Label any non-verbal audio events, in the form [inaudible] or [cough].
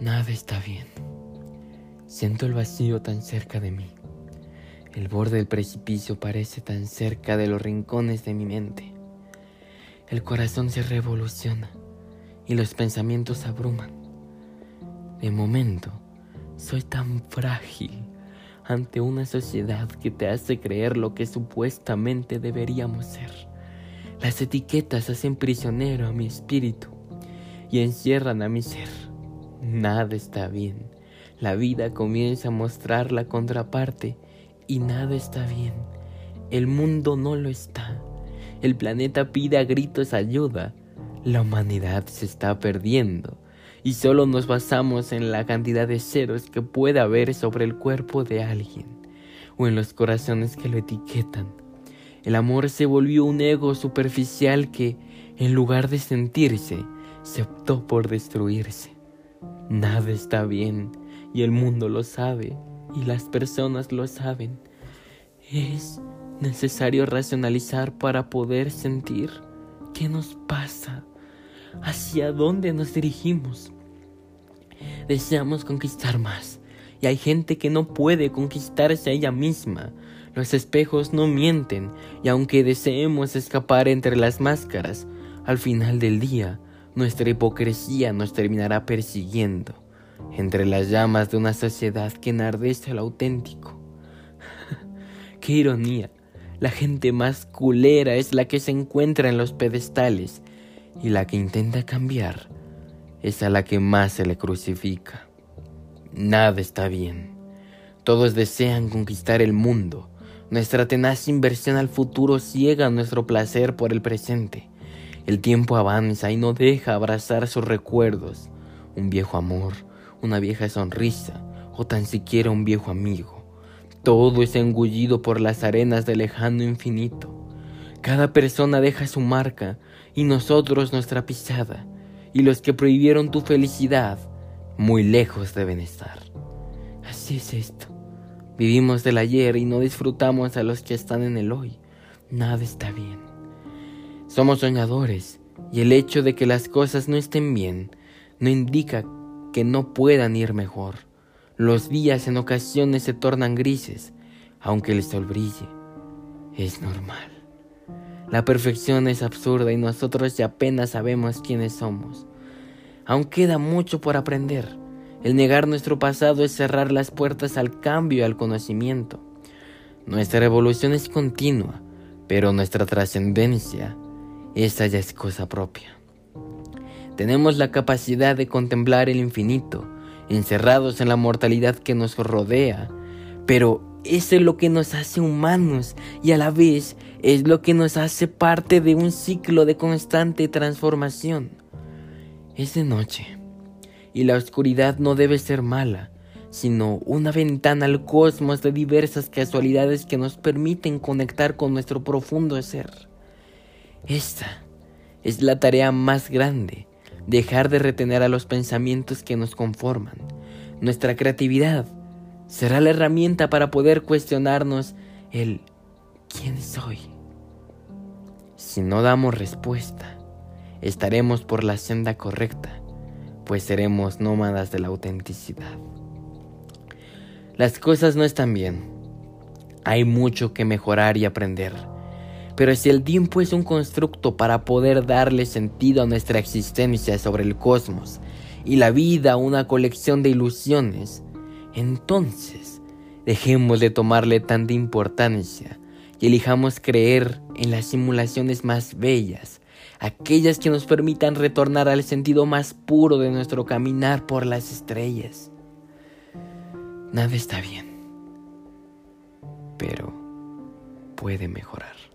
Nada está bien. Siento el vacío tan cerca de mí. El borde del precipicio parece tan cerca de los rincones de mi mente. El corazón se revoluciona y los pensamientos abruman. De momento, soy tan frágil ante una sociedad que te hace creer lo que supuestamente deberíamos ser. Las etiquetas hacen prisionero a mi espíritu y encierran a mi ser. Nada está bien. La vida comienza a mostrar la contraparte y nada está bien. El mundo no lo está. El planeta pide a gritos ayuda. La humanidad se está perdiendo y solo nos basamos en la cantidad de ceros que puede haber sobre el cuerpo de alguien o en los corazones que lo etiquetan. El amor se volvió un ego superficial que, en lugar de sentirse, se optó por destruirse. Nada está bien y el mundo lo sabe y las personas lo saben. Es necesario racionalizar para poder sentir qué nos pasa, hacia dónde nos dirigimos. Deseamos conquistar más y hay gente que no puede conquistarse a ella misma. Los espejos no mienten y aunque deseemos escapar entre las máscaras, al final del día nuestra hipocresía nos terminará persiguiendo entre las llamas de una sociedad que enardece lo auténtico. [laughs] Qué ironía, la gente más culera es la que se encuentra en los pedestales y la que intenta cambiar es a la que más se le crucifica. Nada está bien. Todos desean conquistar el mundo. Nuestra tenaz inversión al futuro ciega nuestro placer por el presente. El tiempo avanza y no deja abrazar sus recuerdos. Un viejo amor, una vieja sonrisa o tan siquiera un viejo amigo. Todo es engullido por las arenas del lejano infinito. Cada persona deja su marca y nosotros nuestra pisada, y los que prohibieron tu felicidad muy lejos deben estar. Así es esto. Vivimos del ayer y no disfrutamos a los que están en el hoy. Nada está bien. Somos soñadores y el hecho de que las cosas no estén bien no indica que no puedan ir mejor. Los días en ocasiones se tornan grises, aunque el sol brille. Es normal. La perfección es absurda y nosotros ya apenas sabemos quiénes somos. Aún queda mucho por aprender. El negar nuestro pasado es cerrar las puertas al cambio y al conocimiento. Nuestra evolución es continua, pero nuestra trascendencia, esa ya es cosa propia. Tenemos la capacidad de contemplar el infinito, encerrados en la mortalidad que nos rodea, pero eso es lo que nos hace humanos y a la vez es lo que nos hace parte de un ciclo de constante transformación. Es de noche y la oscuridad no debe ser mala, sino una ventana al cosmos de diversas casualidades que nos permiten conectar con nuestro profundo ser. Esta es la tarea más grande dejar de retener a los pensamientos que nos conforman. Nuestra creatividad será la herramienta para poder cuestionarnos el ¿quién soy? Si no damos respuesta, estaremos por la senda correcta, pues seremos nómadas de la autenticidad. Las cosas no están bien. Hay mucho que mejorar y aprender pero si el tiempo es un constructo para poder darle sentido a nuestra existencia sobre el cosmos y la vida una colección de ilusiones, entonces dejemos de tomarle tanta importancia y elijamos creer en las simulaciones más bellas, aquellas que nos permitan retornar al sentido más puro de nuestro caminar por las estrellas. Nada está bien, pero puede mejorar.